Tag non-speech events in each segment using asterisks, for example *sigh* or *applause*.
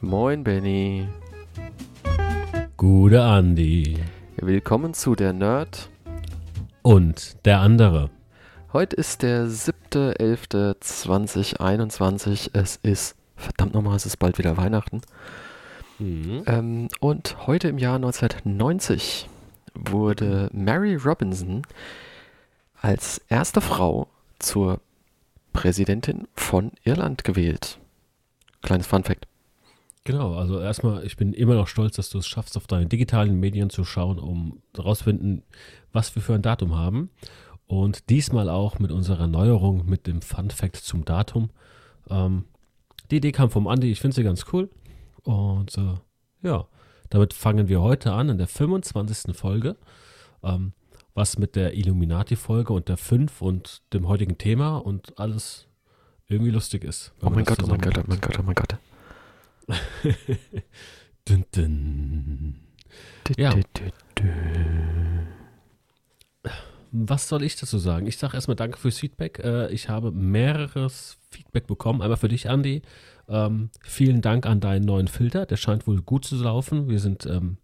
Moin Benny. Gute Andi. Willkommen zu der Nerd. Und der andere. Heute ist der 7.11.2021. Es ist, verdammt nochmal, es ist bald wieder Weihnachten. Mhm. Ähm, und heute im Jahr 1990 wurde Mary Robinson als erste Frau zur Präsidentin von Irland gewählt. Kleines Fun Fact. Genau, also erstmal, ich bin immer noch stolz, dass du es schaffst, auf deine digitalen Medien zu schauen, um herauszufinden, was wir für ein Datum haben. Und diesmal auch mit unserer Neuerung, mit dem Fun Fact zum Datum. Ähm, die Idee kam vom Andi, ich finde sie ganz cool. Und äh, ja, damit fangen wir heute an in der 25. Folge. Ähm, was mit der Illuminati-Folge und der 5 und dem heutigen Thema und alles irgendwie lustig ist. wenn Oh man mein Gott, oh mein Gott, oh zusammenbringt. mein Gott, oh mein Gott. *laughs* dun, dun. Dü, Ja. dü, dü. Was soll ich dazu sagen? Ich sage erstmal danke fürs Feedback. Äh, ich habe mehreres Feedback bekommen. Einmal für dich, Andi. Ähm, vielen Dank an deinen neuen Filter. Der scheint wohl gut zu laufen. Wir sind ähm,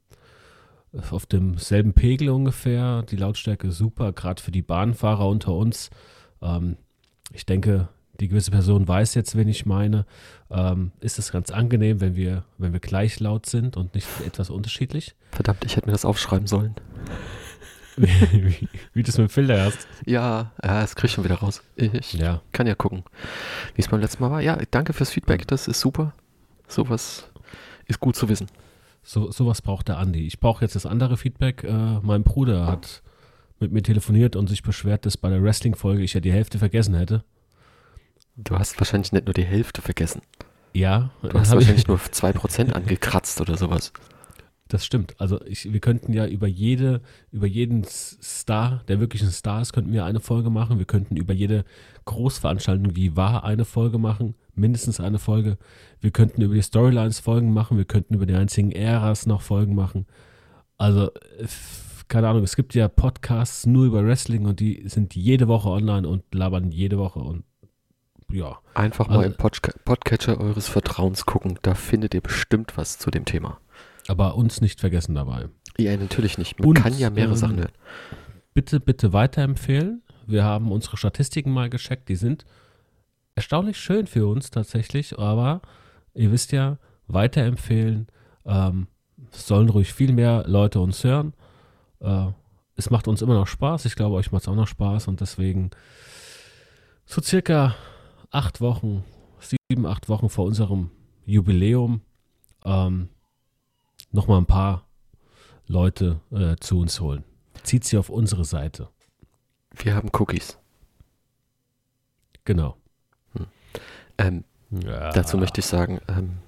auf demselben Pegel ungefähr. Die Lautstärke ist super, gerade für die Bahnfahrer unter uns. Ähm, ich denke, die gewisse Person weiß jetzt, wen ich meine. Ähm, ist es ganz angenehm, wenn wir, wenn wir gleich laut sind und nicht etwas unterschiedlich? Verdammt, ich hätte mir das aufschreiben sollen. Wie, wie du es mit dem Filter hast. Ja, ja, das krieg ich schon wieder raus. Ich Ja. kann ja gucken, wie es beim letzten Mal war. Ja, danke fürs Feedback, das ist super. Sowas ist gut zu wissen. So, sowas braucht der Andi. Ich brauche jetzt das andere Feedback. Äh, mein Bruder hat mit mir telefoniert und sich beschwert, dass bei der Wrestling-Folge ich ja die Hälfte vergessen hätte. Du hast wahrscheinlich nicht nur die Hälfte vergessen. Ja, Du hast wahrscheinlich ich, nur 2% angekratzt oder sowas. Das stimmt. Also ich, wir könnten ja über jede, über jeden Star, der wirklich ein Star ist, könnten wir eine Folge machen. Wir könnten über jede Großveranstaltung, die war, eine Folge machen, mindestens eine Folge. Wir könnten über die Storylines Folgen machen. Wir könnten über die einzigen Äras noch Folgen machen. Also äh, keine Ahnung. Es gibt ja Podcasts nur über Wrestling und die sind jede Woche online und labern jede Woche und ja. Einfach mal Also- im Podca Podcatcher eures Vertrauens gucken, da findet ihr bestimmt was zu dem Thema. Aber uns nicht vergessen dabei. Ja, natürlich nicht. Man Und, kann ja mehrere ähm, Sachen hören. Bitte, bitte weiterempfehlen. Wir haben unsere Statistiken mal gecheckt. Die sind erstaunlich schön für uns tatsächlich. Aber ihr wisst ja, weiterempfehlen. Ähm, es sollen ruhig viel mehr Leute uns hören. Äh, es macht uns immer noch Spaß. Ich glaube, euch macht es auch noch Spaß. Und deswegen so circa acht Wochen, sieben, acht Wochen vor unserem Jubiläum ähm, nochmal ein paar Leute äh, zu uns holen. Zieht sie auf unsere Seite. Wir haben Cookies. Genau. Ähm, Ja. Dazu möchte ich sagen, ähm,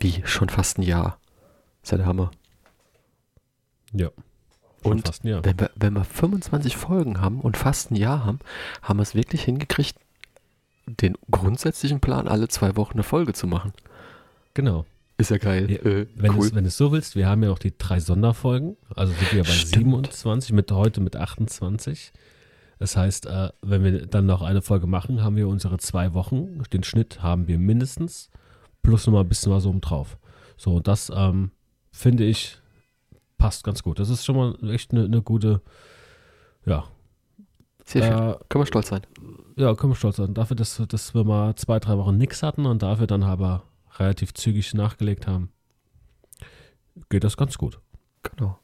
wie schon fast ein Jahr. Ist ja der Hammer. Ja. Und fast ein Jahr. Wenn wir, wenn wir 25 Folgen haben und fast ein Jahr haben, haben wir es wirklich hingekriegt, den grundsätzlichen Plan, alle zwei Wochen eine Folge zu machen. Genau. Ist ja geil. Ja, äh, Wenn, cool. es, wenn es so willst, wir haben ja auch die drei Sonderfolgen. Also sind wir bei Stimmt. 27, mit heute mit 28. Das heißt, äh, wenn wir dann noch eine Folge machen, haben wir unsere zwei Wochen. Den Schnitt haben wir mindestens. Plus nochmal ein bisschen was oben drauf. So, und das ähm, finde ich passt ganz gut. Das ist schon mal echt eine, eine gute, ja, Sehr schön. äh, Können wir stolz sein. Ja, können wir stolz sein. Dafür, dass, dass wir mal zwei, drei Wochen nichts hatten und dafür dann aber relativ zügig nachgelegt haben, geht das ganz gut. Genau.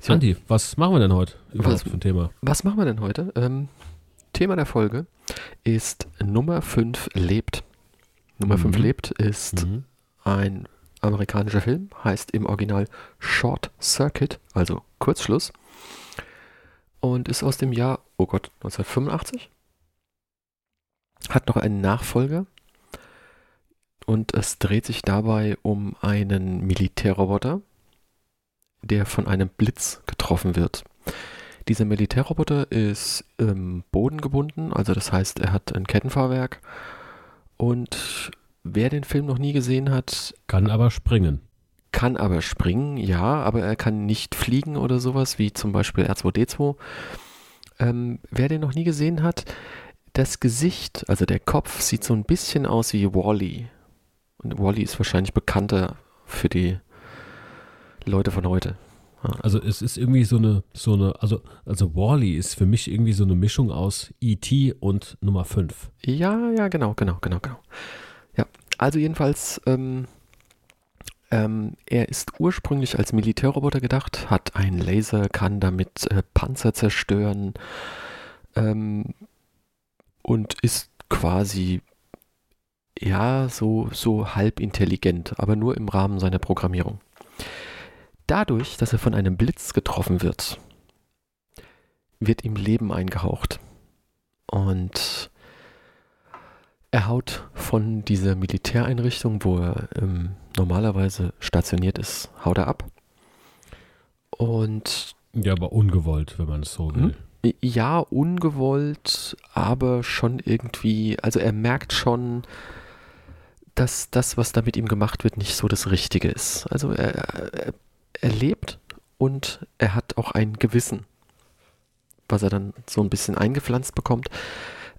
So, Andi, was machen wir denn heute überhaupt Was- für ein Thema? was machen wir denn heute? Ähm, Thema der Folge ist Nummer 5 lebt. Nummer Mhm. 5 lebt ist Mhm. ein amerikanischer Film, heißt im Original Short Circuit, also Kurzschluss. Und ist aus dem Jahr, oh Gott, 1985. Hat noch einen Nachfolger. Und es dreht sich dabei um einen Militärroboter, der von einem Blitz getroffen wird. Dieser Militärroboter ist im Boden gebunden, also das heißt, er hat ein Kettenfahrwerk. Und wer den Film noch nie gesehen hat, Kann aber springen. kann aber springen, ja, aber er kann nicht fliegen oder sowas, wie zum Beispiel R2D2. Ähm, wer den noch nie gesehen hat, das Gesicht, also der Kopf, sieht so ein bisschen aus wie Wally. Und Wally ist wahrscheinlich bekannter für die Leute von heute. Also es ist irgendwie so eine, so eine, also, also Wally ist für mich irgendwie so eine Mischung aus E.T. und Nummer 5. Ja, ja, genau, genau, genau, genau. Ja, also jedenfalls, ähm, ähm, er ist ursprünglich als Militärroboter gedacht, hat einen Laser, kann damit äh, Panzer zerstören ähm, und ist quasi ja so, so halb intelligent, aber nur im Rahmen seiner Programmierung. Dadurch, dass er von einem Blitz getroffen wird, wird ihm Leben eingehaucht. Und er haut von dieser Militäreinrichtung, wo er ähm, normalerweise stationiert ist, haut er ab. Und. Ja, aber ungewollt, wenn man es so will. Hm? Ja, ungewollt, aber schon irgendwie, also er merkt schon, dass das, was da mit ihm gemacht wird, nicht so das Richtige ist. Also er, er er lebt und er hat auch ein Gewissen, was er dann so ein bisschen eingepflanzt bekommt.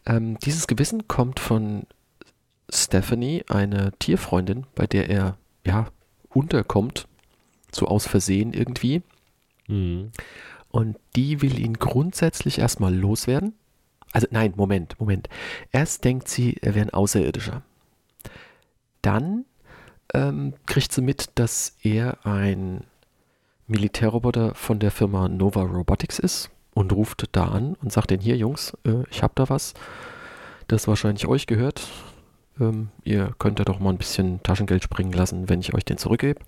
Ähm, dieses Gewissen kommt von Stephanie, eine Tierfreundin, bei der er ja unterkommt, so aus Versehen irgendwie. Mhm. Und die will ihn grundsätzlich erstmal loswerden. Also nein, Moment, Moment. Erst denkt sie, er wäre ein Außerirdischer. Dann ähm, kriegt sie mit, dass er ein Militärroboter von der Firma Nova Robotics ist und ruft da an und sagt den hier, Jungs, äh, ich habe da was, das wahrscheinlich euch gehört. Ähm, ihr könnt ja doch mal ein bisschen Taschengeld springen lassen, wenn ich euch den zurückgebe.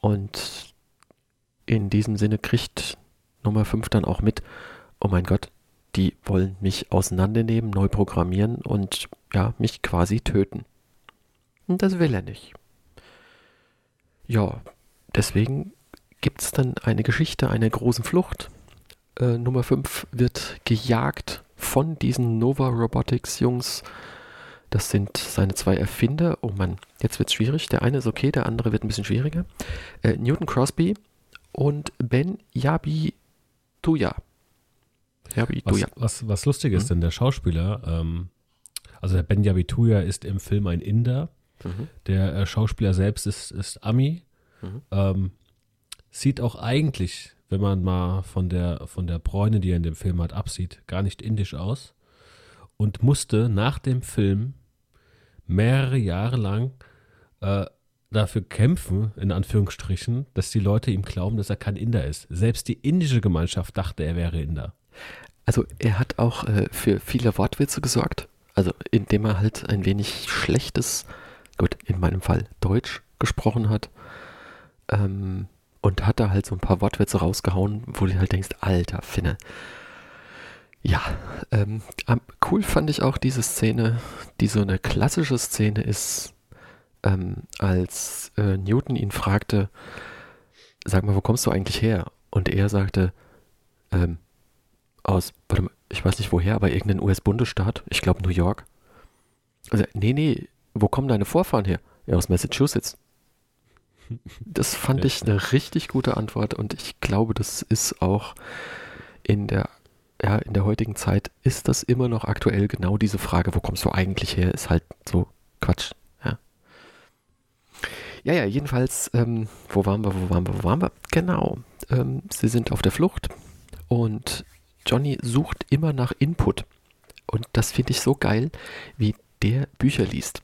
Und in diesem Sinne kriegt Nummer 5 dann auch mit, oh mein Gott, die wollen mich auseinandernehmen, neu programmieren und ja, mich quasi töten. Und das will er nicht. Ja, deswegen gibt es dann eine Geschichte einer großen Flucht. Äh, Nummer 5 wird gejagt von diesen Nova Robotics Jungs. Das sind seine zwei Erfinder. Oh Mann, jetzt wird es schwierig. Der eine ist okay, der andere wird ein bisschen schwieriger. Äh, Newton Crosby und Ben Yabi Tuya. Yabi was, was, was lustig ist, mhm. denn der Schauspieler, ähm, also der Ben Yabi Tuya ist im Film ein Inder. Mhm. Der äh, Schauspieler selbst ist, ist Ami. Mhm. Ähm, sieht auch eigentlich, wenn man mal von der, von der Bräune, die er in dem Film hat, absieht, gar nicht indisch aus. Und musste nach dem Film mehrere Jahre lang äh, dafür kämpfen, in Anführungsstrichen, dass die Leute ihm glauben, dass er kein Inder ist. Selbst die indische Gemeinschaft dachte, er wäre Inder. Also er hat auch äh, für viele Wortwitze gesorgt. Also indem er halt ein wenig schlechtes, gut, in meinem Fall Deutsch gesprochen hat. Ähm, und hat da halt so ein paar Wortwitze rausgehauen, wo du halt denkst, alter Finne. Ja, ähm, cool fand ich auch diese Szene, die so eine klassische Szene ist, ähm, als äh, Newton ihn fragte, sag mal, wo kommst du eigentlich her? Und er sagte, ähm, aus, warte mal, ich weiß nicht woher, aber irgendein US-Bundesstaat, ich glaube New York. Also, nee, nee, wo kommen deine Vorfahren her? Ja, aus Massachusetts. Das fand ich eine richtig gute Antwort und ich glaube, das ist auch in der, ja, in der heutigen Zeit ist das immer noch aktuell. Genau diese Frage, wo kommst du eigentlich her, ist halt so Quatsch. Ja, ja, ja jedenfalls, ähm, wo waren wir, wo waren wir, wo waren wir? Genau, ähm, sie sind auf der Flucht und Johnny sucht immer nach Input. Und das finde ich so geil, wie der Bücher liest.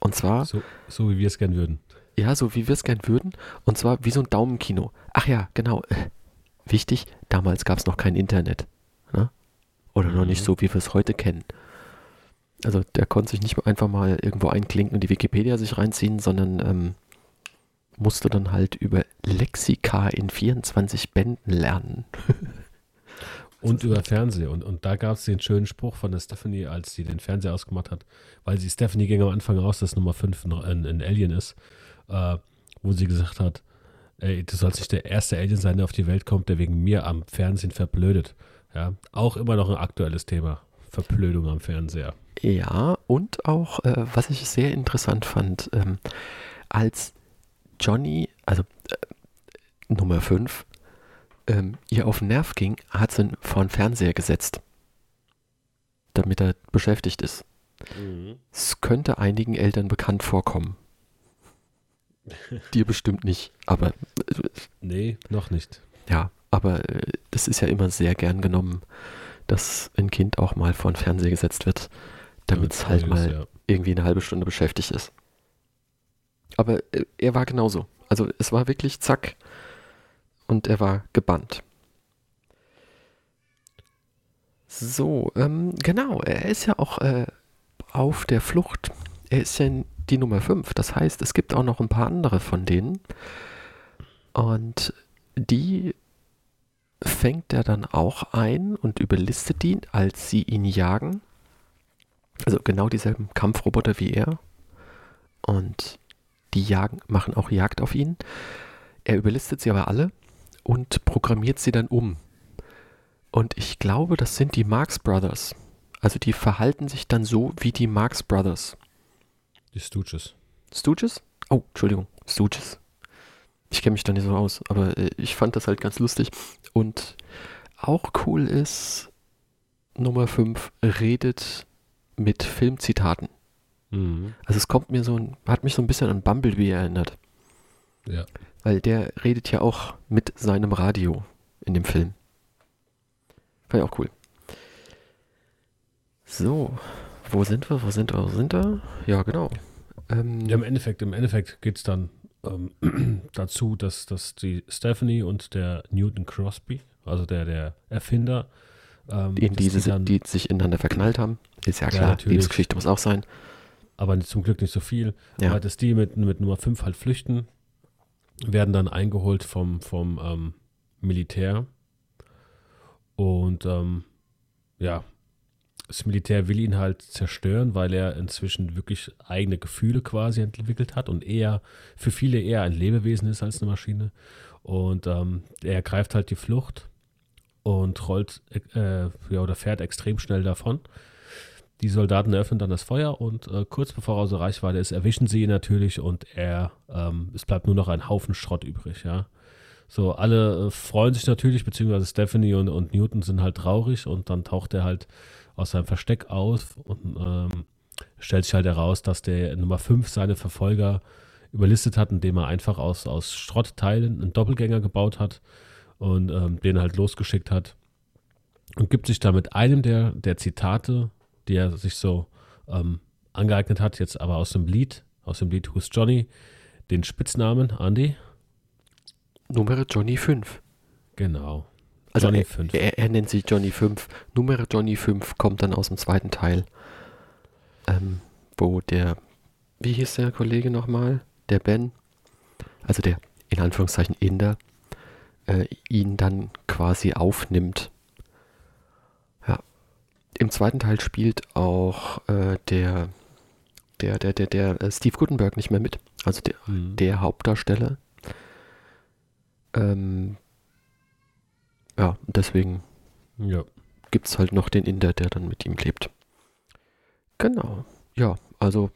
Und zwar. So, so wie wir es gern würden. Ja, so wie wir es gern würden. Und zwar wie so ein Daumenkino. Ach ja, genau. *laughs* Wichtig, damals gab es noch kein Internet. Ne? Oder noch nicht mhm. so, wie wir es heute kennen. Also der konnte sich nicht einfach mal irgendwo einklinken und die Wikipedia sich reinziehen, sondern ähm, musste dann halt über Lexika in 24 Bänden lernen. *laughs* und über Fernseher. Und, und da gab es den schönen Spruch von der Stephanie, als sie den Fernseher ausgemacht hat, weil sie Stephanie ging am Anfang raus, dass Nummer 5 ein, ein Alien ist äh, wo sie gesagt hat, ey, du sollst nicht der erste Alien sein, der auf die Welt kommt, der wegen mir am Fernsehen verblödet. Ja, auch immer noch ein aktuelles Thema. Verblödung am Fernseher. Ja, und auch, äh, was ich sehr interessant fand, ähm, als Johnny, also äh, Nummer 5, ähm, ihr auf den Nerv ging, hat sie ihn vor den Fernseher gesetzt, damit er beschäftigt ist. Es könnte einigen Eltern bekannt vorkommen. Dir bestimmt nicht, aber äh, Nee, noch nicht. ja, aber äh, das ist ja immer sehr gern genommen, dass ein Kind auch mal vor den Fernseher gesetzt wird, damit es halt Ist, mal ja. irgendwie eine halbe Stunde beschäftigt ist. Aber äh, er war genauso. Also es war wirklich zack und er war gebannt. So, ähm, genau, er ist ja auch äh, auf der Flucht. Er ist ja die Nummer 5. Das heißt, es gibt auch noch ein paar andere von denen. Und die fängt er dann auch ein und überlistet ihn, als sie ihn jagen. Also genau dieselben Kampfroboter wie er. Und die jagen, machen auch Jagd auf ihn. Er überlistet sie aber alle und programmiert sie dann um. Und ich glaube, das sind die Marx Brothers. Also die verhalten sich dann so wie die Marx Brothers. Die Stooges. Stooges? Oh, Entschuldigung, Stooges. Ich kenne mich da nicht so aus, aber äh, ich fand das halt ganz lustig. Und auch cool ist, Nummer 5 redet mit Filmzitaten. Mhm. Also es kommt mir so ein, hat mich so ein bisschen an Bumblebee erinnert. Ja. Weil der redet ja auch mit seinem Radio in dem Film. War ja auch cool. So, wo sind wir? Wo sind wir? Wo sind wir? Ja, genau. Ähm, Ja, im Endeffekt, im Endeffekt geht es dann ähm, *clears throat* dazu, dass, dass die Stephanie und der Newton Crosby, also der, der Erfinder, ähm, in diese, die dann, die sich ineinander verknallt haben. Ist ja Ja, klar, natürlich. Lebensgeschichte muss auch sein. aber zum Glück nicht so viel, Ja. aber dass die mit, mit Nummer 5 halt flüchten, werden dann eingeholt vom, vom ähm, Militär. Und ähm, ja, das Militär will ihn halt zerstören, weil er inzwischen wirklich eigene Gefühle quasi entwickelt hat und eher für viele eher ein Lebewesen ist als eine Maschine. Und ähm, er ergreift halt die Flucht und rollt äh, ja, oder fährt extrem schnell davon. Die Soldaten eröffnen dann das Feuer und äh, kurz bevor er außer Reichweite ist, erwischen sie ihn natürlich und er, ähm, es bleibt nur noch ein Haufen Schrott übrig, ja. So, alle äh, freuen sich natürlich, beziehungsweise Stephanie und, und Newton sind halt traurig und dann taucht er halt aus seinem Versteck auf und ähm, stellt sich halt heraus, dass der Nummer 5 seine Verfolger überlistet hat, indem er einfach aus, aus Schrottteilen einen Doppelgänger gebaut hat und ähm, den halt losgeschickt hat und gibt sich da mit einem der, der Zitate, die er sich so ähm, angeeignet hat, jetzt aber aus dem Lied, aus dem Lied Who's Johnny, den Spitznamen Andy. Nummer Johnny 5. Genau. Also Johnny er, 5. Er, er nennt sich Johnny 5. Nummer Johnny 5 kommt dann aus dem zweiten Teil. Ähm, wo der, wie hieß der Kollege nochmal? Der Ben, also der in Anführungszeichen Inder, äh, ihn dann quasi aufnimmt. Im zweiten Teil spielt auch äh, der, der, der, der, der äh, Steve Gutenberg nicht mehr mit. Also der, Mhm. der Hauptdarsteller. Ähm, ja, deswegen Ja. gibt es halt noch den Inder, der dann mit ihm lebt. Genau. Ja, also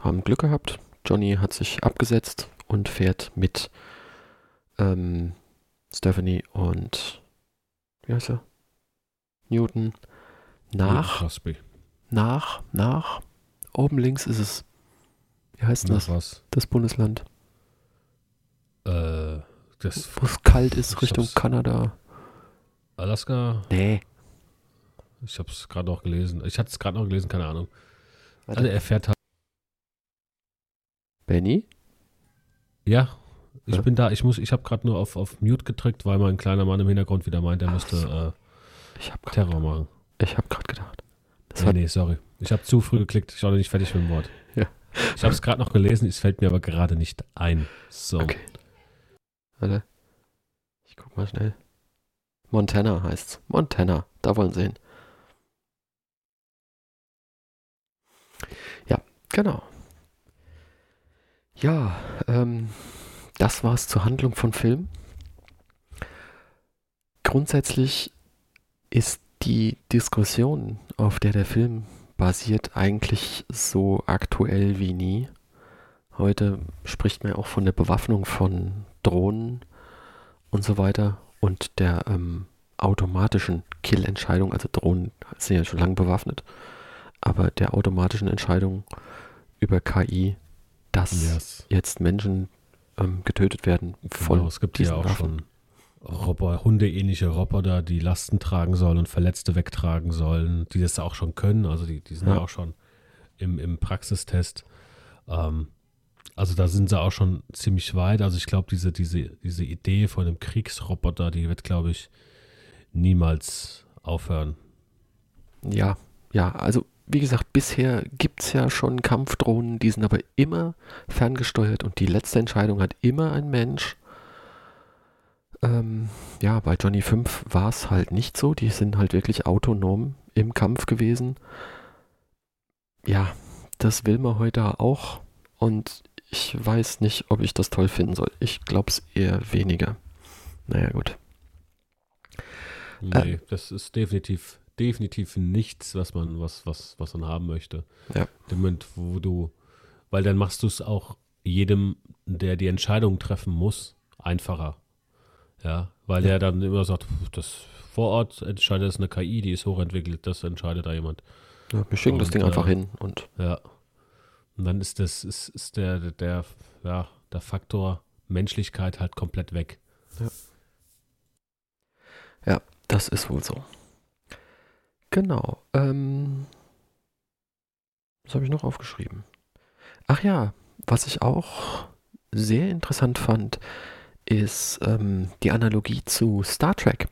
haben Glück gehabt. Johnny hat sich abgesetzt und fährt mit ähm, Stephanie und wie heißt er? Newton nach, Crosby. nach, nach. Oben links ist es. Wie heißt Nach das? was? Das Bundesland. Äh, das Wo es kalt ist, Ich Richtung Kanada. Alaska. Nee. Ich habe es gerade noch gelesen. Ich hatte es gerade noch gelesen, keine Ahnung. Warte. Also er fährt halt. Benny? Ja, ich Ja? bin da. Ich muss. Ich habe gerade nur auf, auf Mute gedrückt, weil mein kleiner Mann im Hintergrund wieder meint, er Ach müsste so. äh, Terror machen. Ich hab grad gedacht. Das Nee, war, nee, sorry. Ich habe zu früh geklickt. Ich war noch nicht fertig mit dem Wort. Ja. Ich habe es gerade noch gelesen, es fällt mir aber gerade nicht ein. So. Okay. Warte. Ich guck mal schnell. Montana heißt's. Montana. Da wollen sie hin. Ja, genau. Ja, ähm, das war's zur Handlung von Film. Grundsätzlich ist die Diskussion, auf der der Film basiert, eigentlich so aktuell wie nie. Heute spricht man ja auch von der Bewaffnung von Drohnen und so weiter. und der ähm, automatischen Kill-Entscheidung, also Drohnen sind ja schon lange bewaffnet, aber der automatischen Entscheidung über KI, dass Yes. jetzt Menschen ähm, getötet werden von Genau, es gibt ja diesen auch Waffen. schon Roboter, hundeähnliche Roboter, die Lasten tragen sollen und Verletzte wegtragen sollen, die das auch schon können. Also die, die sind ja, Ja. auch schon im, im Praxistest. Ähm, also da sind sie auch schon ziemlich weit. Also ich glaube, diese, diese, diese Idee von einem Kriegsroboter, die wird, glaube ich, niemals aufhören. Ja, ja, also wie gesagt, bisher gibt es ja schon Kampfdrohnen, die sind aber immer ferngesteuert und die letzte Entscheidung hat immer ein Mensch. Ähm, ja, bei Johnny 5 war es halt nicht so, die sind halt wirklich autonom im Kampf gewesen. Ja, das will man heute auch und ich weiß nicht, ob ich das toll finden soll. Ich glaube es eher weniger. Naja, gut. Nee, das ist definitiv, definitiv nichts, was man, was, was, was man haben möchte. Ja. Im Moment, wo du, weil dann machst du es auch jedem, der die Entscheidung treffen muss, einfacher. Ja, weil Ja. der dann immer sagt, "Pff, das vor Ort entscheidet es eine KI, die ist hochentwickelt, das entscheidet da jemand. Ja, wir schicken das Und, Ding einfach äh, hin und Ja. Und dann ist das, ist, ist der, der, ja, der Faktor Menschlichkeit halt komplett weg. Das ist wohl so. Genau. Ähm, was habe ich noch aufgeschrieben? Ach ja, was ich auch sehr interessant fand, ist ähm, die Analogie zu Star Trek.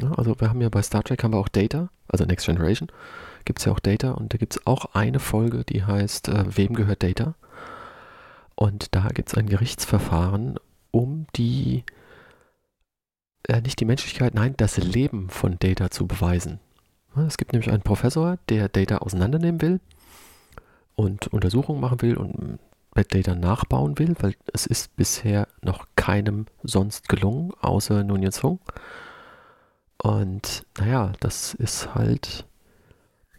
Ja, also wir haben ja bei Star Trek haben wir auch Data, also Next Generation, gibt es ja auch Data und da gibt es auch eine Folge, die heißt äh, Wem gehört Data? Und da gibt es ein Gerichtsverfahren, um die äh, nicht die Menschlichkeit, nein, das Leben von Data zu beweisen. Ja, Es gibt nämlich einen Professor, der Data auseinandernehmen will und Untersuchungen machen will und bei Data nachbauen will, weil es ist bisher noch keinem sonst gelungen, außer Nunez Fung. Und naja, das ist halt,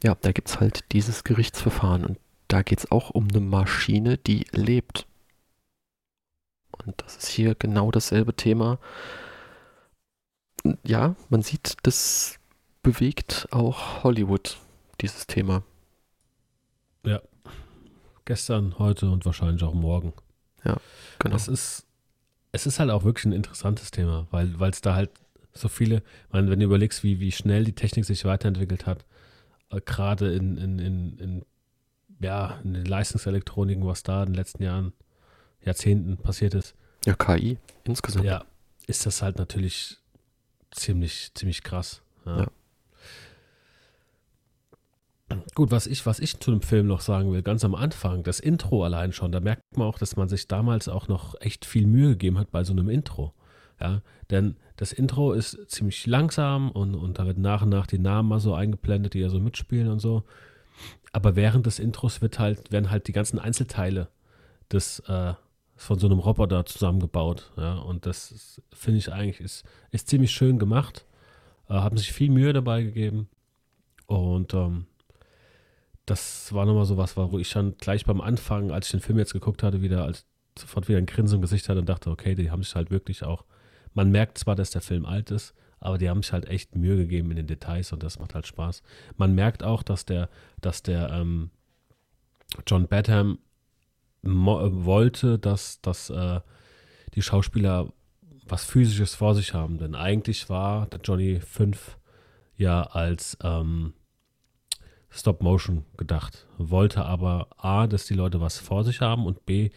ja, da gibt es halt dieses Gerichtsverfahren und da geht es auch um eine Maschine, die lebt. Und das ist hier genau dasselbe Thema ja, man sieht, das bewegt auch Hollywood, dieses Thema. Gestern, heute und wahrscheinlich auch morgen. Genau. Es ist, es ist halt auch wirklich ein interessantes Thema, weil es da halt so viele, meine, wenn du überlegst, wie, wie schnell die Technik sich weiterentwickelt hat, äh, gerade in, in, in, in, ja, in den Leistungselektroniken, was da in den letzten Jahren, Jahrzehnten passiert ist, Ja, KI insgesamt. ja, ist das halt natürlich ziemlich, ziemlich krass. Ja. Ja. Gut, was ich, was ich zu dem Film noch sagen will, ganz am Anfang, das Intro allein schon, da merkt man auch, dass man sich damals auch noch echt viel Mühe gegeben hat bei so einem Intro. Ja, denn das Intro ist ziemlich langsam und, und da wird nach und nach die Namen mal so eingeblendet, die ja so mitspielen und so. Aber während des Intros wird halt, werden halt die ganzen Einzelteile des, äh, von so einem Roboter zusammengebaut. Ja, und das finde ich eigentlich ist, ist ziemlich schön gemacht. Äh, haben sich viel Mühe dabei gegeben. Und ähm, das war nochmal so was, wo ich schon gleich beim Anfang, als ich den Film jetzt geguckt hatte, wieder als sofort wieder ein Grinsen im Gesicht hatte und dachte, okay, die haben sich halt wirklich auch. Man merkt zwar, dass der Film alt ist, aber die haben sich halt echt Mühe gegeben in den Details und das macht halt Spaß. Man merkt auch, dass der, dass der ähm, John Badham äh, wollte, dass, dass äh, die Schauspieler was Physisches vor sich haben. Denn eigentlich war der Johnny 5 ja als ähm, Stop-Motion gedacht. Wollte aber A, dass die Leute was vor sich haben und B,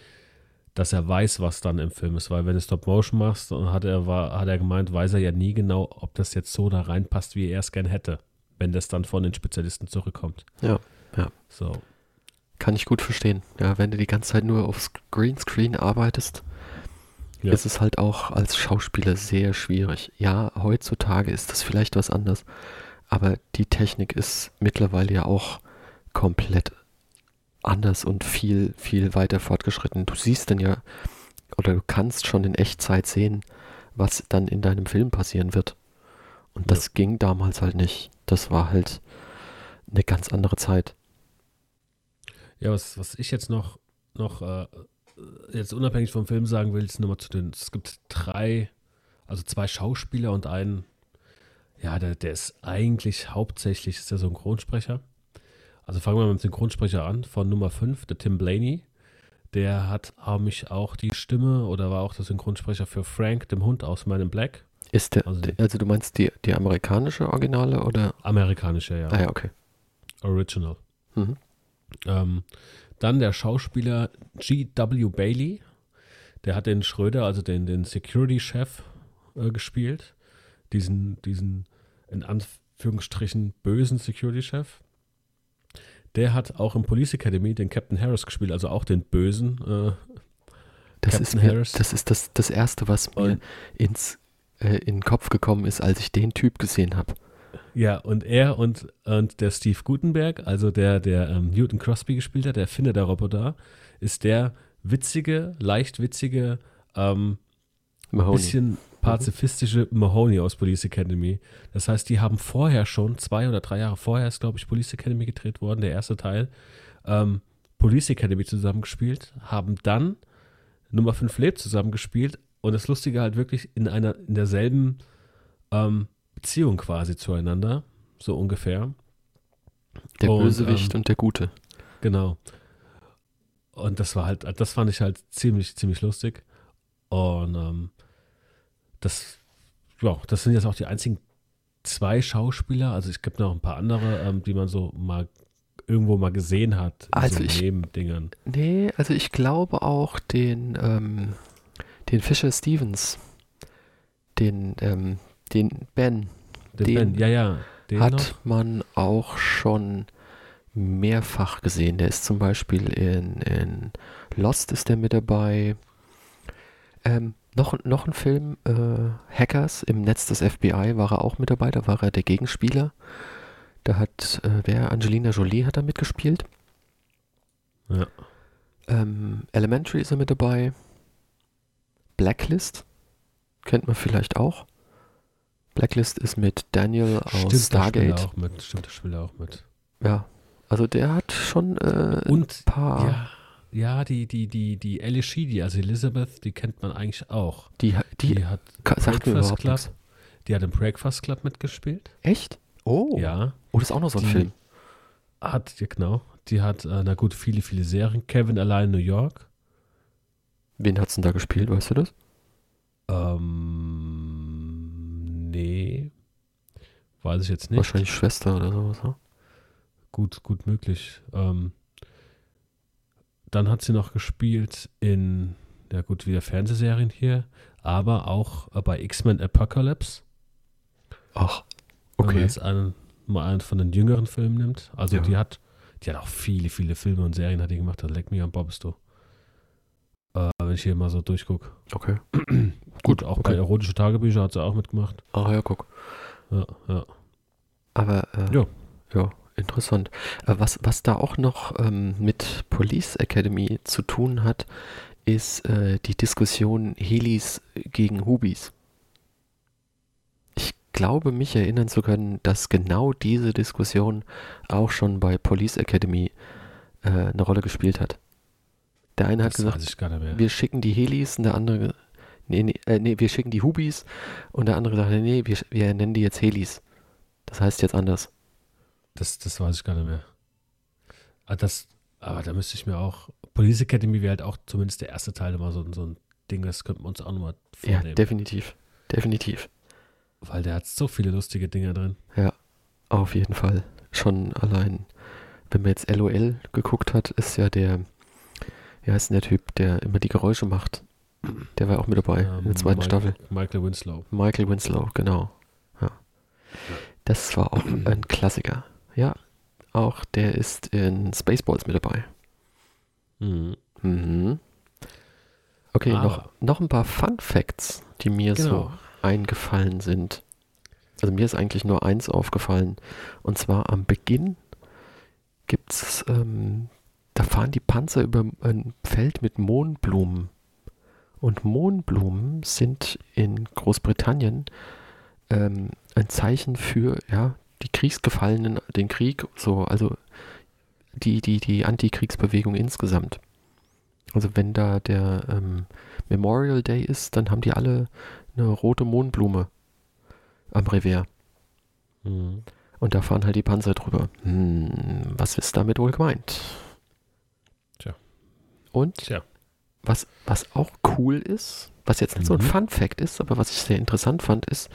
dass er weiß, was dann im Film ist. Weil wenn du Stop-Motion machst, dann hat er, war, hat er gemeint, weiß er ja nie genau, ob das jetzt so da reinpasst, wie er es gern hätte. Wenn das dann von den Spezialisten zurückkommt. Ja, ja. So. Kann ich gut verstehen. Ja, wenn du die ganze Zeit nur aufs Greenscreen arbeitest, Ja. ist es halt auch als Schauspieler sehr schwierig. Ja, heutzutage ist das vielleicht was anderes, aber die Technik ist mittlerweile ja auch komplett anders und viel, viel weiter fortgeschritten. Du siehst dann ja, oder du kannst schon in Echtzeit sehen, was dann in deinem Film passieren wird. Und das ging damals halt nicht. Das war halt eine ganz andere Zeit. Ja, was, was ich jetzt noch, noch äh, jetzt unabhängig vom Film sagen will, ist nochmal zu den, es gibt drei also zwei Schauspieler und einen, ja, der, der ist eigentlich hauptsächlich ist der Synchronsprecher. Also fangen wir mal mit dem Synchronsprecher an, von Nummer 5, der Tim Blaney. Der hat mich auch die Stimme oder war auch der Synchronsprecher für Frank, dem Hund aus meinem Black. Ist der, also, also du meinst die, die amerikanische Originale oder? Amerikanische, ja. Ah ja, okay. Original. Mhm. Ähm, dann der Schauspieler G.W. Bailey. Der hat den Schröder, also den, den Security-Chef, äh, gespielt. Diesen, diesen in Anführungsstrichen bösen Security-Chef. Der hat auch im Police Academy den Captain Harris gespielt, also auch den bösen äh, das Captain ist mir, Harris. Das ist das, das Erste, was mir Und, ins, äh, in den Kopf gekommen ist, als ich den Typ gesehen habe. Ja, und er und, und der Steve Gutenberg, also der, der ähm, Newton Crosby gespielt hat, der Finne der Roboter, ist der witzige, leicht witzige, ähm, bisschen pazifistische Mahoney aus Police Academy. Das heißt, die haben vorher schon, zwei oder drei Jahre vorher ist, glaube ich, Police Academy gedreht worden, der erste Teil, ähm, Police Academy zusammengespielt, haben dann Nummer 5 Lebt zusammengespielt und das Lustige halt wirklich in einer, in derselben ähm, Beziehung quasi zueinander, so ungefähr. Der und, Bösewicht ähm, und der Gute. Genau. Und das war halt, das fand ich halt ziemlich, ziemlich lustig. Und ähm, das, ja, das sind jetzt auch die einzigen zwei Schauspieler. Also es gibt noch ein paar andere, ähm, die man so mal irgendwo mal gesehen hat. Also so ich, Nebendingern. Nee, also ich glaube auch den, ähm, den Fisher Stevens, den, ähm, den Ben. Den, den Ben, ja, ja. hat noch? man auch schon mehrfach gesehen. Der ist zum Beispiel in, in Lost ist der mit dabei. Ähm, noch, noch ein Film, äh, Hackers im Netz des FBI war er auch mit dabei, da war er der Gegenspieler. Da hat, äh, wer, Angelina Jolie hat da mitgespielt. Ja. Ähm, Elementary ist er mit dabei. Blacklist kennt man vielleicht auch. Blacklist ist mit Daniel aus Stimmt, Stargate. auch mit. Stimmt, das spielt auch mit. Ja, also der hat schon äh, Und, ein paar. Ja ja, die, die, die, die Alice Sheedy, also Elizabeth, die kennt man eigentlich auch. Die, die, die hat sagt mir überhaupt Club, nichts. Die hat im Breakfast Club mitgespielt. Echt? Oh. Ja. Oh, das ist auch noch so ein die Film. Hat, ja, genau. Die hat, äh, na gut, viele, viele Serien. Kevin allein New York. Wen hat sie denn da gespielt, weißt du das? Ähm, nee. Weiß ich jetzt nicht. Wahrscheinlich Schwester oder sowas, ne? Gut, gut möglich. Ähm, dann hat sie noch gespielt in, ja gut, wieder Fernsehserien hier, aber auch äh, bei X-Men Apocalypse. Ach, okay. Wenn man jetzt einen, mal einen von den jüngeren Filmen nimmt. Also ja. die hat, die hat auch viele, viele Filme und Serien hat die gemacht. Da leck mich am Bob du. Äh, wenn ich hier mal so durchgucke. Okay. *clears throat* Gut, auch okay. bei erotische Tagebücher hat sie auch mitgemacht. Ah ja, guck. Ja, ja. Aber äh, ja. ja, Interessant. Äh, was, was da auch noch ähm, mit Police Academy zu tun hat, ist äh, die Diskussion Helis gegen Hubis. Ich glaube, mich erinnern zu können, dass genau diese Diskussion auch schon bei Police Academy äh, eine Rolle gespielt hat. Der eine das hat gesagt, wir schicken die Helis und der andere, nee, nee, äh, nee, wir schicken die Hubis und der andere sagte, nee, wir, wir nennen die jetzt Helis. Das heißt jetzt anders. Das, das weiß ich gar nicht mehr. Aber, ah, das, aber da müsste ich mir auch. Police Academy wäre halt auch zumindest der erste Teil immer so, so ein Ding, das könnten wir uns auch nochmal vornehmen. Ja, definitiv. Definitiv. Weil der hat so viele lustige Dinge drin. Ja, auf jeden Fall. Schon allein, wenn man jetzt LOL geguckt hat, ist ja der, wie heißt denn der Typ, der immer die Geräusche macht? Der war auch mit dabei ähm, in der zweiten Mike, Staffel. Michael Winslow. Michael Winslow, genau. Ja. Das war auch ein Klassiker. Ja, auch der ist in Spaceballs mit dabei. Mhm. Mhm. Okay, ah. noch, noch ein paar Fun Facts, die mir genau. so eingefallen sind. Also mir ist eigentlich nur eins aufgefallen. Und zwar am Beginn gibt es, ähm, da fahren die Panzer über ein Feld mit Mohnblumen. Und Mohnblumen sind in Großbritannien ähm, ein Zeichen für ja, die Kriegsgefallenen, den Krieg, so, also die, die, die Antikriegsbewegung insgesamt. Also wenn da der ähm, Memorial Day ist, dann haben die alle eine rote Mohnblume am Revier. Mhm. Und da fahren halt die Panzer drüber. Hm, was ist damit wohl gemeint? Tja. Und Tja. was, was auch cool ist, was jetzt nicht so ein Mhm. Fun Fact ist, aber was ich sehr interessant fand, ist,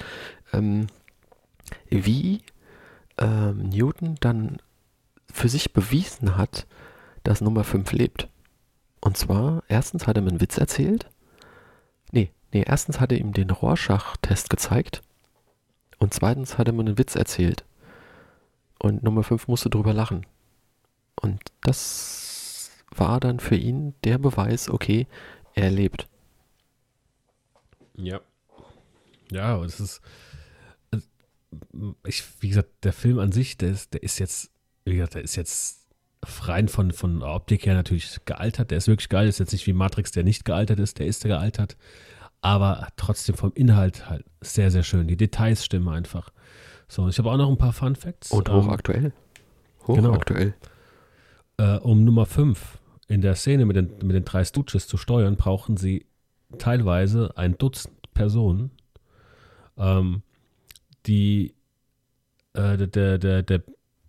ähm, wie ähm, Newton dann für sich bewiesen hat, dass Nummer 5 lebt. Und zwar, erstens hat er mir einen Witz erzählt. Nee, nee, erstens hat er ihm den Rorschach-Test gezeigt. Und zweitens hat er mir einen Witz erzählt. Und Nummer 5 musste drüber lachen. Und das war dann für ihn der Beweis, okay, er lebt. Ja. Ja, es ist. Ich, wie gesagt, der Film an sich, der ist, der ist jetzt, wie gesagt, der ist jetzt rein von, von Optik her natürlich gealtert. Der ist wirklich geil. ist jetzt nicht wie Matrix, der nicht gealtert ist, der ist gealtert. Aber trotzdem vom Inhalt halt sehr, sehr schön. Die Details stimmen einfach. So, ich habe auch noch ein paar Fun Facts. Und Ähm, hochaktuell. genau. Hochaktuell. äh, um Nummer 5 in der Szene mit den, mit den drei Stooges zu steuern, brauchen sie teilweise ein Dutzend Personen, ähm, die äh, der, der, der,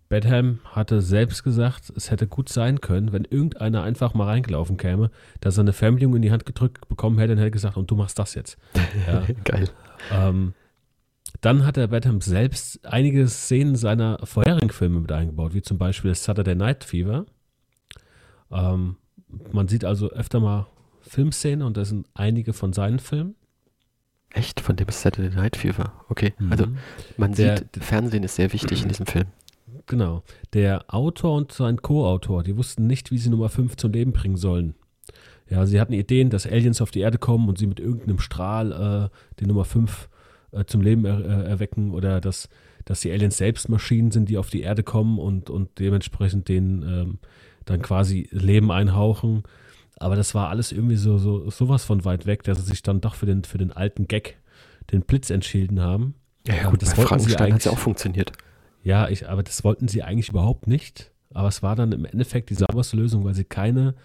Bedham hatte selbst gesagt, es hätte gut sein können, wenn irgendeiner einfach mal reingelaufen käme, dass er eine Fernbedienung in die Hand gedrückt bekommen hätte und hätte gesagt, und du machst das jetzt. *laughs* Ja. Geil. Ähm, dann hat der Badham selbst einige Szenen seiner vorherigen Filme mit eingebaut, wie zum Beispiel Saturday Night Fever. Ähm, man sieht also öfter mal Filmszenen und das sind einige von seinen Filmen. Echt? Von dem Saturday Night Fever. Okay. Also man Der- sieht, Fernsehen ist sehr wichtig in diesem Film. Genau. Der Autor und sein Co-Autor, die wussten nicht, wie sie Nummer 5 zum Leben bringen sollen. Ja, sie hatten Ideen, dass Aliens auf die Erde kommen und sie mit irgendeinem Strahl äh, die Nummer 5 äh, zum Leben er, äh, erwecken oder dass, dass die Aliens selbst Maschinen sind, die auf die Erde kommen und, und dementsprechend denen ähm, dann quasi Leben einhauchen. Aber das war alles irgendwie so, so sowas von weit weg, dass sie sich dann doch für den, für den alten Gag, den Blitz entschieden haben. Ja, gut, das sie Frankenstein hat eigentlich- ja auch funktioniert. Ja, ich, aber das wollten sie eigentlich überhaupt nicht. Aber es war dann im Endeffekt die sauberste Lösung, weil sie keine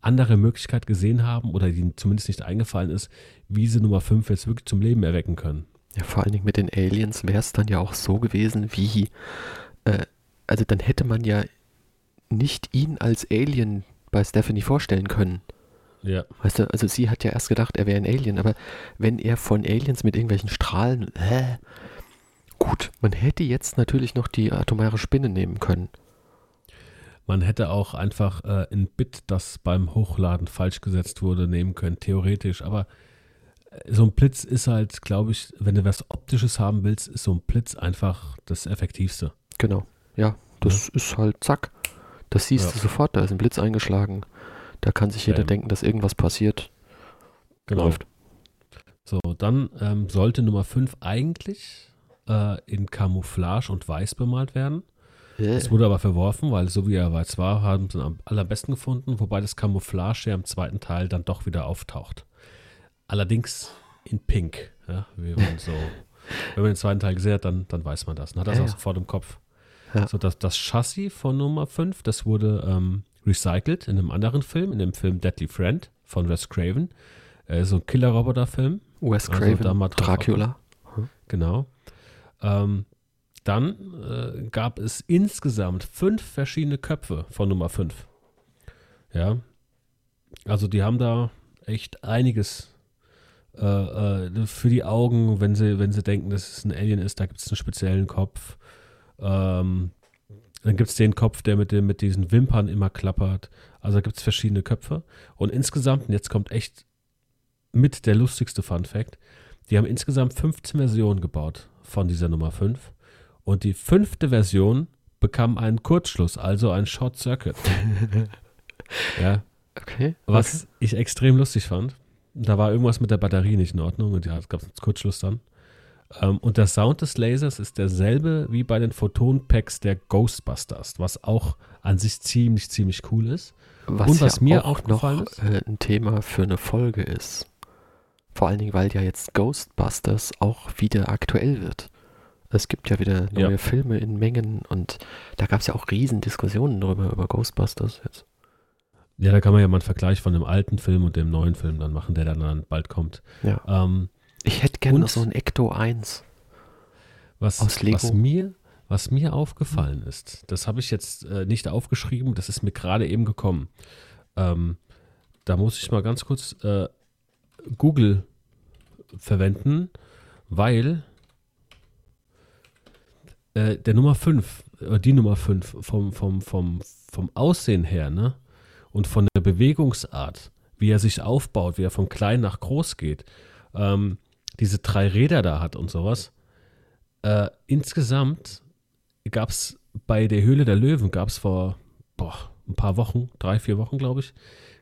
andere Möglichkeit gesehen haben oder ihnen zumindest nicht eingefallen ist, wie sie Nummer 5 jetzt wirklich zum Leben erwecken können. Ja, vor allen Dingen mit den Aliens wäre es dann ja auch so gewesen, wie, äh, also dann hätte man ja nicht ihn als Alien bei Stephanie vorstellen können. Ja. Weißt du, also sie hat ja erst gedacht, er wäre ein Alien, aber wenn er von Aliens mit irgendwelchen Strahlen, hä? Gut, man hätte jetzt natürlich noch die atomare Spinne nehmen können. Man hätte auch einfach äh, ein Bit, das beim Hochladen falsch gesetzt wurde, nehmen können, theoretisch. Aber äh, so ein Blitz ist halt, glaube ich, wenn du was Optisches haben willst, ist so ein Blitz einfach das Effektivste. Genau. Ja, das ist halt zack. Das siehst Ja. du sofort, da ist ein Blitz eingeschlagen. Da kann sich jeder Ähm. denken, dass irgendwas passiert. Läuft. So, dann ähm, sollte Nummer 5 eigentlich äh, in Camouflage und Weiß bemalt werden. Äh, Es wurde aber verworfen, weil so wie er weiß war, haben sie ihn am allerbesten gefunden, wobei das Camouflage ja im zweiten Teil dann doch wieder auftaucht. Allerdings in Pink. Ja, so, *laughs* wenn man den zweiten Teil gesehen hat, dann, dann weiß man das. Dann hat es Ja, auch ja. sofort im Kopf. Ja. So, das, das Chassis von Nummer 5, das wurde ähm, recycelt in einem anderen Film, in dem Film Deadly Friend von Wes Craven. Äh, so ein Killer-Roboter-Film. Wes also Craven, drauf Dracula. Genau. Ähm, dann äh, gab es insgesamt fünf verschiedene Köpfe von Nummer 5. Ja. Also die haben da echt einiges äh, äh, für die Augen, wenn sie, wenn sie denken, dass es ein Alien ist, da gibt es einen speziellen Kopf. Ähm, dann gibt es den Kopf, der mit, dem, mit diesen Wimpern immer klappert. Also gibt es verschiedene Köpfe. Und insgesamt, und jetzt kommt echt mit der lustigste Fun Fact, die haben insgesamt 15 Versionen gebaut von dieser Nummer 5. Und die fünfte Version bekam einen Kurzschluss, also einen Short Circuit. *laughs* ja, Okay. was ich extrem lustig fand. Da war irgendwas mit der Batterie nicht in Ordnung und ja, es gab einen Kurzschluss dann. Ähm, und der Sound des Lasers ist derselbe wie bei den Photon-Packs der Ghostbusters, was auch an sich ziemlich, ziemlich cool ist. Was, Und was ja mir auch noch aufgefallen ist? äh, ein Thema für eine Folge ist. Vor allen Dingen, weil ja jetzt Ghostbusters auch wieder aktuell wird. Es gibt ja wieder neue Ja. Filme in Mengen und da gab es ja auch riesen Diskussionen drüber, über Ghostbusters jetzt. Ja, da kann man ja mal einen Vergleich von dem alten Film und dem neuen Film dann machen, der dann, dann bald kommt. Ja. Ähm, Ich hätte gerne noch so ein Ecto 1. Was, Aus Lego. was mir, was mir aufgefallen ist, das habe ich jetzt äh, nicht aufgeschrieben, das ist mir gerade eben gekommen. Ähm, da muss ich mal ganz kurz äh, Google verwenden, weil äh, der Nummer 5, äh, die Nummer 5 vom, vom, vom, vom Aussehen her, ne? Und von der Bewegungsart, wie er sich aufbaut, wie er von klein nach groß geht, ähm, diese drei Räder da hat und sowas. Äh, insgesamt gab es bei der Höhle der Löwen, gab es vor boah, ein paar Wochen, drei, vier Wochen, glaube ich,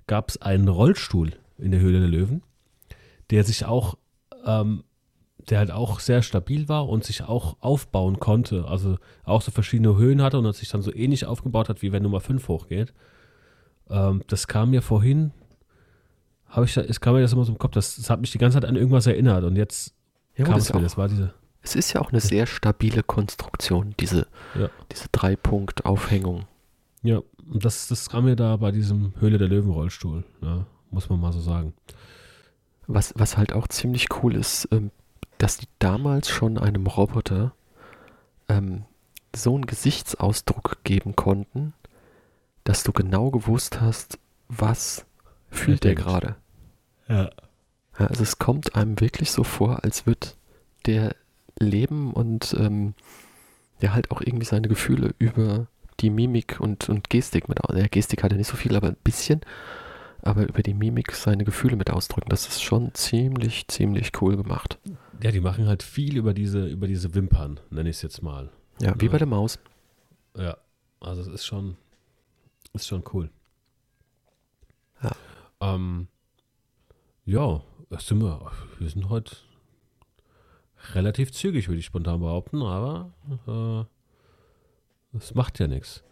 gab es einen Rollstuhl in der Höhle der Löwen, der sich auch, ähm, der halt auch sehr stabil war und sich auch aufbauen konnte. Also auch so verschiedene Höhen hatte und sich dann so ähnlich aufgebaut hat, wie wenn Nummer 5 hochgeht. Ähm, das kam mir vorhin, habe ich es kam mir das immer so im Kopf, das, das hat mich die ganze Zeit an irgendwas erinnert und jetzt Ja, kam es mir, auch, das war diese, es ist ja auch eine sehr stabile Konstruktion, diese, Ja. diese Drei-Punkt-Aufhängung. Ja, und das, das kam mir da bei diesem Höhle der Löwen Rollstuhl, ja, muss man mal so sagen. Was, was halt auch ziemlich cool ist, ähm, dass die damals schon einem Roboter ähm, so einen Gesichtsausdruck geben konnten, dass du genau gewusst hast, was fühlt der denkt. gerade. Ja. Ja, also es kommt einem wirklich so vor, als würde der leben und ähm, der halt auch irgendwie seine Gefühle über die Mimik und, und Gestik mit aus. Ja, Gestik hat er nicht so viel, aber ein bisschen. Aber über die Mimik seine Gefühle mit ausdrücken. Das ist schon ziemlich, ziemlich cool gemacht. Ja, die machen halt viel über diese, über diese Wimpern, nenne ich es jetzt mal. Ja, wie Ja. bei der Maus. Ja, also es ist schon, ist schon cool. Ja. Ähm, ja, das sind wir, wir sind heute relativ zügig, würde ich spontan behaupten, aber äh, das macht ja nichts.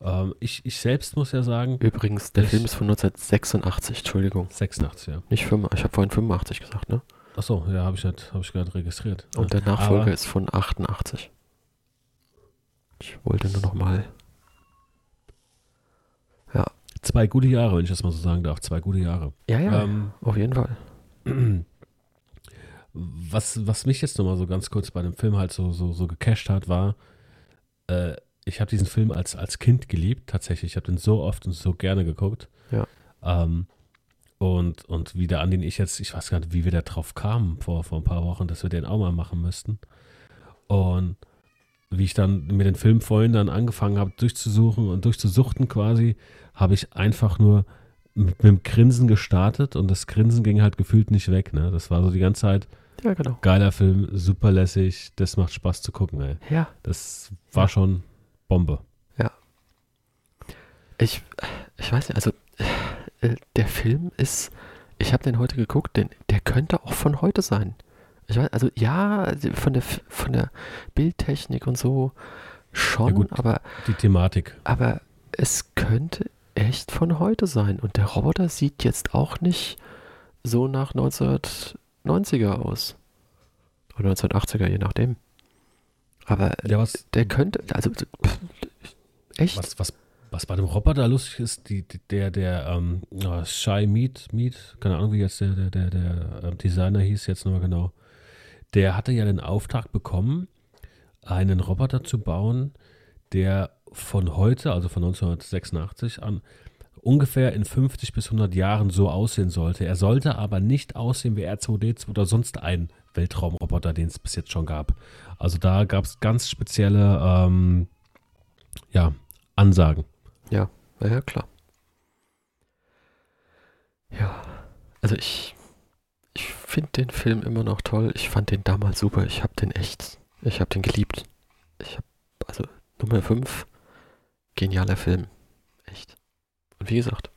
Ähm, ich, ich selbst muss ja sagen, Übrigens, der Ich- Film ist von 1986, Entschuldigung. 86, ja. Nicht 5, ich habe vorhin 85 gesagt, ne? Achso, ja, habe ich, nicht- hab ich gerade registriert. Und der Nachfolger aber- ist von 88. Ich wollte nur noch mal. Zwei gute Jahre, wenn ich das mal so sagen darf. Zwei gute Jahre. Ja, ja, Ähm, auf jeden Fall. *clears throat* was, was mich jetzt nochmal so ganz kurz bei dem Film halt so, so, so gecasht hat, war, äh, ich habe diesen Film als, als Kind geliebt, tatsächlich. Ich habe den so oft und so gerne geguckt. Ja. Ähm, und, und wie der Andi und ich jetzt, ich weiß gar nicht, wie wir da drauf kamen vor, vor ein paar Wochen, dass wir den auch mal machen müssten. Und wie ich dann mir den Film vorhin dann angefangen habe durchzusuchen und durchzusuchten quasi, habe ich einfach nur mit, mit dem Grinsen gestartet und das Grinsen ging halt gefühlt nicht weg. Ne? Das war so die ganze Zeit Ja, genau. geiler Film, super lässig, das macht Spaß zu gucken. Ey. Ja, Das war schon Bombe. ich, ich weiß nicht, also äh, der Film ist, ich habe den heute geguckt, den, der könnte auch von heute sein. Ich weiß, also ja, von der, von der Bildtechnik und so schon, Ja, gut. aber, Die Thematik. aber es könnte echt von heute sein. Und der Roboter sieht jetzt auch nicht so nach 1990er aus. Oder 1980er, je nachdem. Aber Ja, was, der könnte, also pff, echt? was, was, was bei dem Roboter lustig ist, die, der, der, ähm, Shy Meat, Meat, keine Ahnung, wie jetzt der, der, der, der ähm, Designer hieß jetzt nochmal genau. Der hatte ja den Auftrag bekommen, einen Roboter zu bauen, der von heute, also von 1986 an, ungefähr in 50 bis 100 Jahren so aussehen sollte. Er sollte aber nicht aussehen wie R2D2 oder sonst ein Weltraumroboter, den es bis jetzt schon gab. Also da gab es ganz spezielle ähm, ja, Ansagen. Ja, ja, klar. Ja, also ich, ich finde den Film immer noch toll. Ich fand den damals super. Ich habe den echt, ich habe den geliebt. Ich habe, also Nummer 5, genialer Film. Echt. Und wie gesagt,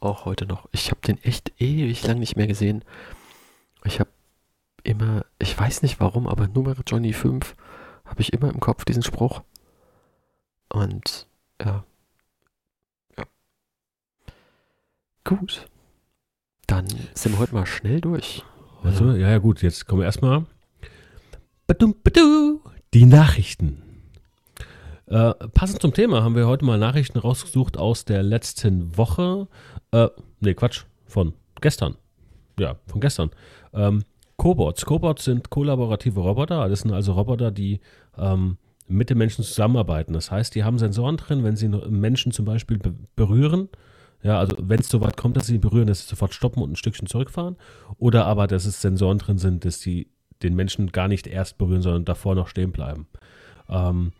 auch heute noch. Ich habe den echt ewig lang nicht mehr gesehen. Ich habe immer, ich weiß nicht warum, aber Nummer Johnny 5 habe ich immer im Kopf diesen Spruch. Und ja. Ja. Gut. Dann sind wir heute mal schnell durch. Also, ja, ja, gut, jetzt kommen wir erstmal. Die Nachrichten. Äh, passend zum Thema haben wir heute mal Nachrichten rausgesucht aus der letzten Woche. Äh, nee, Quatsch, von gestern. Ja, von gestern. Ähm, Cobots. Cobots sind kollaborative Roboter. Das sind also Roboter, die ähm, mit den Menschen zusammenarbeiten. Das heißt, die haben Sensoren drin, wenn sie Menschen zum Beispiel be berühren. Ja, also wenn es so weit kommt, dass sie berühren, dass sie sofort stoppen und ein Stückchen zurückfahren. Oder aber, dass es Sensoren drin sind, dass sie den Menschen gar nicht erst berühren, sondern davor noch stehen bleiben. Ähm,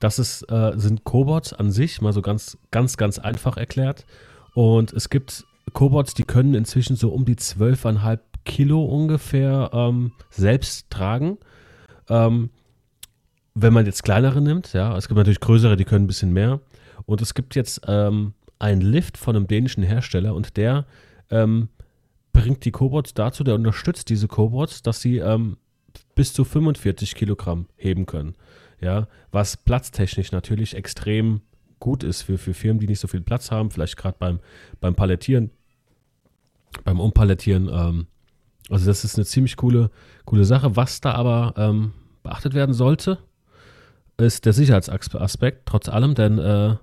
das ist, äh, sind Cobots an sich, mal so ganz, ganz, ganz einfach erklärt. Und es gibt Cobots, die können inzwischen so um die 12,5 Kilo ungefähr ähm, selbst tragen. Ähm, wenn man jetzt kleinere nimmt, ja, es gibt natürlich größere, die können ein bisschen mehr. Und es gibt jetzt ähm, einen Lift von einem dänischen Hersteller und der ähm, bringt die Cobots dazu, der unterstützt diese Cobots, dass sie ähm, bis zu 45 Kilogramm heben können. Ja, was platztechnisch natürlich extrem gut ist für, für Firmen, die nicht so viel Platz haben, vielleicht gerade beim, beim Palettieren, beim Umpalettieren. Ähm, also das ist eine ziemlich coole, coole Sache. Was da aber ähm, beachtet werden sollte, ist der Sicherheitsaspekt, trotz allem, denn äh,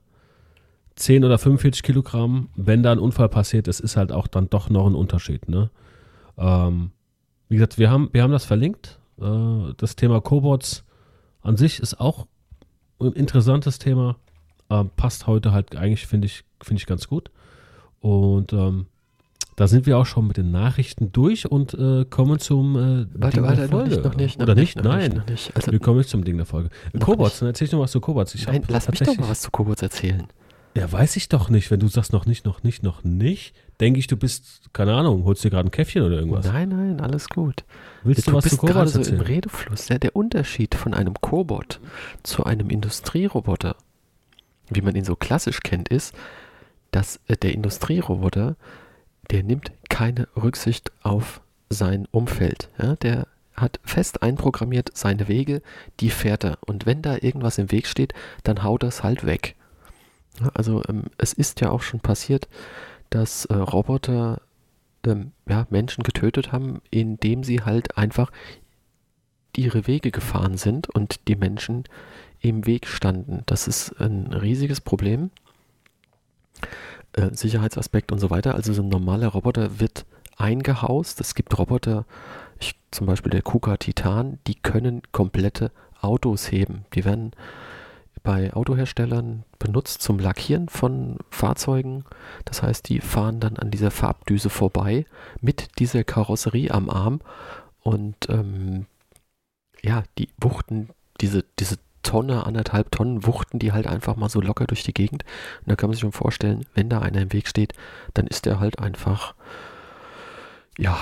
10 oder 45 Kilogramm, wenn da ein Unfall passiert ist, ist halt auch dann doch noch ein Unterschied. Ne? Ähm, wie gesagt, wir haben, wir haben das verlinkt. Äh, das Thema Cobots an sich ist auch ein interessantes Thema. Ähm, passt heute halt eigentlich, finde ich, finde ich ganz gut. Und ähm, da sind wir auch schon mit den Nachrichten durch und äh, kommen zum äh, warte, Ding warte, der Folge. Noch nicht, noch nicht, Oder noch nicht? nicht, noch Nein. nicht, nicht. Also, wir kommen nicht zum Ding der Folge. Kobots, nicht. dann erzähl ich noch was zu Kobots. Ich nein, lass mich doch mal was zu Kobots erzählen. Ja, weiß ich doch nicht. Wenn du sagst noch nicht, noch nicht, noch nicht, denke ich, du bist, keine Ahnung, holst dir gerade ein Käffchen oder irgendwas. Nein, nein, alles gut. Willst du, du was zu bist gerade Kobots so im? Redefluss. Ja, der Unterschied von einem Kobot zu einem Industrieroboter, wie man ihn so klassisch kennt, ist, dass äh, der Industrieroboter, der nimmt keine Rücksicht auf sein Umfeld. Ja, der hat fest einprogrammiert seine Wege, die fährt er. Und wenn da irgendwas im Weg steht, dann haut er es halt weg. Also ähm, es ist ja auch schon passiert, dass äh, Roboter ähm, ja, Menschen getötet haben, indem sie halt einfach ihre Wege gefahren sind und die Menschen im Weg standen. Das ist ein riesiges Problem. Äh, Sicherheitsaspekt und so weiter. Also so ein normaler Roboter wird eingehaust. Es gibt Roboter, ich, zum Beispiel der KUKA Titan, die können komplette Autos heben. Die werden bei Autoherstellern benutzt zum Lackieren von Fahrzeugen. Das heißt, die fahren dann an dieser Farbdüse vorbei mit dieser Karosserie am Arm und ähm, ja, die wuchten diese, diese Tonne, anderthalb Tonnen, wuchten die halt einfach mal so locker durch die Gegend. Und da kann man sich schon vorstellen, wenn da einer im Weg steht, dann ist der halt einfach, ja,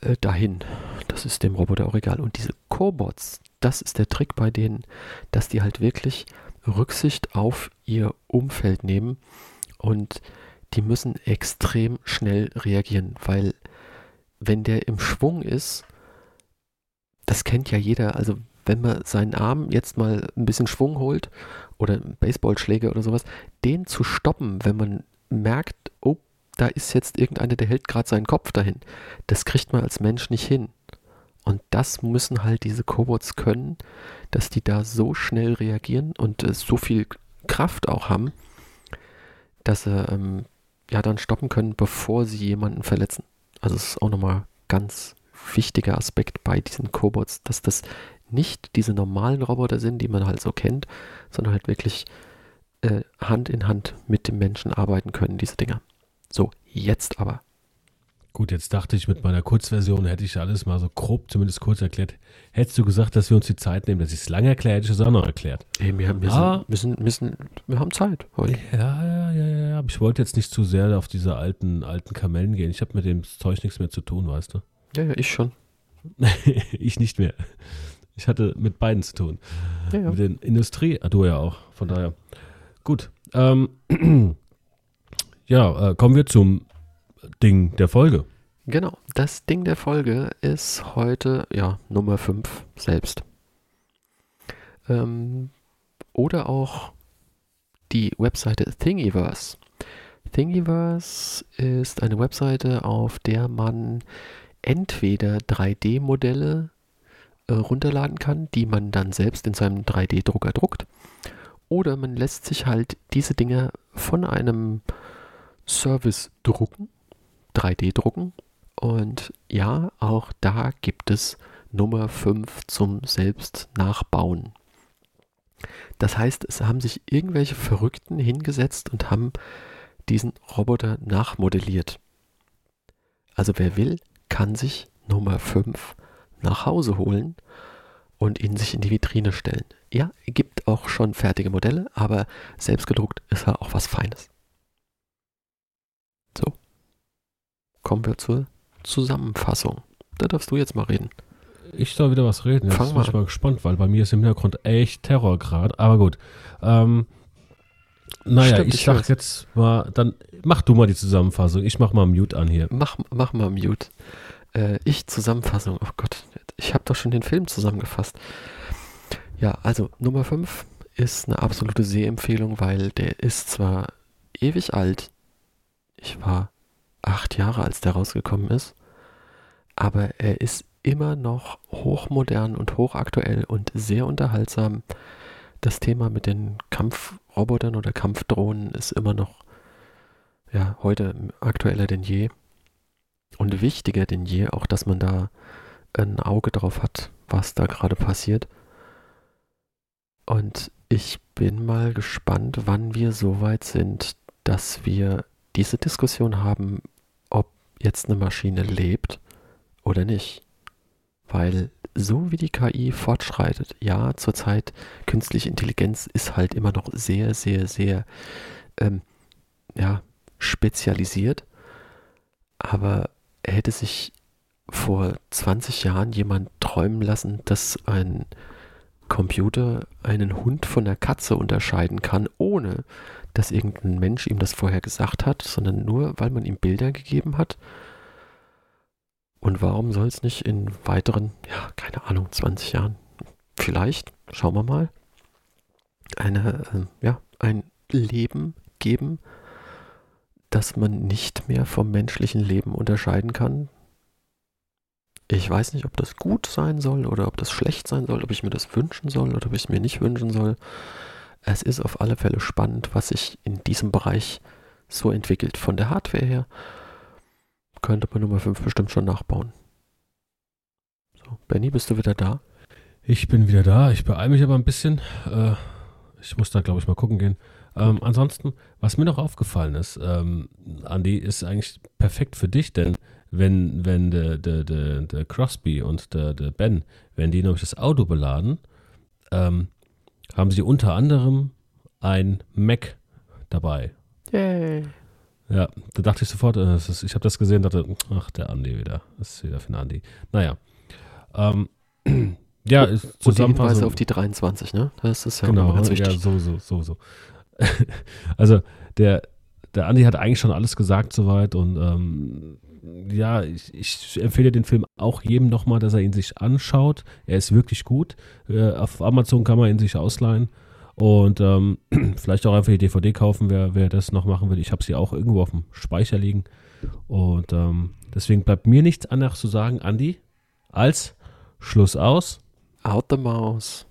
äh, dahin. Das ist dem Roboter auch egal. Und diese Cobots, das ist der Trick bei denen, dass die halt wirklich Rücksicht auf ihr Umfeld nehmen und die müssen extrem schnell reagieren, weil wenn der im Schwung ist, das kennt ja jeder, also wenn man seinen Arm jetzt mal ein bisschen Schwung holt oder Baseballschläge oder sowas, den zu stoppen, wenn man merkt, oh, da ist jetzt irgendeiner, der hält gerade seinen Kopf dahin, das kriegt man als Mensch nicht hin. Und das müssen halt diese Cobots können, dass die da so schnell reagieren und äh, so viel Kraft auch haben, dass sie ähm, ja dann stoppen können, bevor sie jemanden verletzen. Also es ist auch nochmal ganz wichtiger Aspekt bei diesen Cobots, dass das nicht diese normalen Roboter sind, die man halt so kennt, sondern halt wirklich äh, Hand in Hand mit dem Menschen arbeiten können, diese Dinger. So, jetzt aber. Gut, jetzt dachte ich, mit meiner Kurzversion hätte ich alles mal so grob, zumindest kurz erklärt. Hättest du gesagt, dass wir uns die Zeit nehmen, dass ich es lange erkläre, hätte ich es auch noch erklärt. Ey, wir, wir, Ah. sind, müssen, müssen, wir haben Zeit heute. Ja, ja, ja, ja, ja. Aber ich wollte jetzt nicht zu sehr auf diese alten, alten Kamellen gehen. Ich habe mit dem Zeug nichts mehr zu tun, weißt du? Ja, ja, ich schon. *laughs* ich nicht mehr. Ich hatte mit beiden zu tun. Ja, ja. Mit den Industrie, ah, du ja auch. Von daher. Gut. Ähm, *clears throat* ja, äh, kommen wir zum Ding der Folge. Genau, das Ding der Folge ist heute, ja, Nummer 5 selbst. Ähm, oder auch die Webseite Thingiverse. Thingiverse ist eine Webseite, auf der man entweder 3D-Modelle äh, runterladen kann, die man dann selbst in seinem 3D-Drucker druckt, oder man lässt sich halt diese Dinge von einem Service drucken, 3D drucken Und ja, auch da gibt es Nummer 5 zum Selbstnachbauen. Das heißt, es haben sich irgendwelche Verrückten hingesetzt und haben diesen Roboter nachmodelliert. Also wer will, kann sich Nummer 5 nach Hause holen und ihn sich in die Vitrine stellen. Ja, gibt auch schon fertige Modelle, aber selbstgedruckt ist ja auch was Feines. So. Kommen wir zur Zusammenfassung. Da darfst du jetzt mal reden. Ich soll wieder was reden. Jetzt Fang bin mal ich mal gespannt, weil bei mir ist im Hintergrund echt Terror gerade. Aber gut. Ähm, naja, Stimmt, ich ich sag jetzt mal, dann mach du mal die Zusammenfassung. Ich mach mal Mute an hier. Mach, mach mal Mute. Äh, ich Zusammenfassung. Oh Gott, ich habe doch schon den Film zusammengefasst. Ja, also Nummer 5 ist eine absolute Sehempfehlung, weil der ist zwar ewig alt. Ich war acht Jahre, als der rausgekommen ist. Aber er ist immer noch hochmodern und hochaktuell und sehr unterhaltsam. Das Thema mit den Kampfrobotern oder Kampfdrohnen ist immer noch ja, heute aktueller denn je und wichtiger denn je, auch dass man da ein Auge drauf hat, was da gerade passiert. Und ich bin mal gespannt, wann wir so weit sind, dass wir diese Diskussion haben, jetzt eine Maschine lebt oder nicht. Weil so wie die KI fortschreitet, ja, zurzeit künstliche Intelligenz ist halt immer noch sehr, sehr, sehr, ähm, ja, spezialisiert. Aber hätte sich vor 20 Jahren jemand träumen lassen, dass ein Computer einen Hund von der Katze unterscheiden kann, ohne dass irgendein Mensch ihm das vorher gesagt hat, sondern nur, weil man ihm Bilder gegeben hat. Und warum soll es nicht in weiteren, ja, keine Ahnung, 20 Jahren, vielleicht, schauen wir mal, eine, äh, ja, ein Leben geben, das man nicht mehr vom menschlichen Leben unterscheiden kann. Ich weiß nicht, ob das gut sein soll oder ob das schlecht sein soll, ob ich mir das wünschen soll oder ob ich es mir nicht wünschen soll. Es ist auf alle Fälle spannend, was sich in diesem Bereich so entwickelt. Von der Hardware her könnte man Nummer 5 bestimmt schon nachbauen. So, Benny, bist du wieder da? Ich bin wieder da. Ich beeile mich aber ein bisschen. Äh, ich muss da, glaube ich, mal gucken gehen. Ähm, ansonsten, was mir noch aufgefallen ist, ähm, Andi, ist eigentlich perfekt für dich, denn wenn, wenn der, der, der, der Crosby und der, der Ben, wenn die nämlich das Auto beladen, ähm, haben sie unter anderem ein Mac dabei. Yay. Ja, da dachte ich sofort, äh, ist, ich habe das gesehen, dachte, ach, der Andi wieder. Das ist wieder für den Andi. Naja. Ähm, *clears throat* ja, ist Und die Hinweise Zusammenfassung. auf die 23, ne? Das ist ja genau, ganz ja, wichtig. so, so, so, so. *laughs* also, der, der Andi hat eigentlich schon alles gesagt soweit und ähm, ja, ich, ich empfehle den Film auch jedem nochmal, dass er ihn sich anschaut. Er ist wirklich gut. Äh, auf Amazon kann man ihn sich ausleihen und ähm, *clears throat* vielleicht auch einfach die DVD kaufen, wer, wer das noch machen will. Ich habe sie auch irgendwo auf dem Speicher liegen und ähm, deswegen bleibt mir nichts anderes zu sagen, Andi, als Schluss aus. Out the mouse.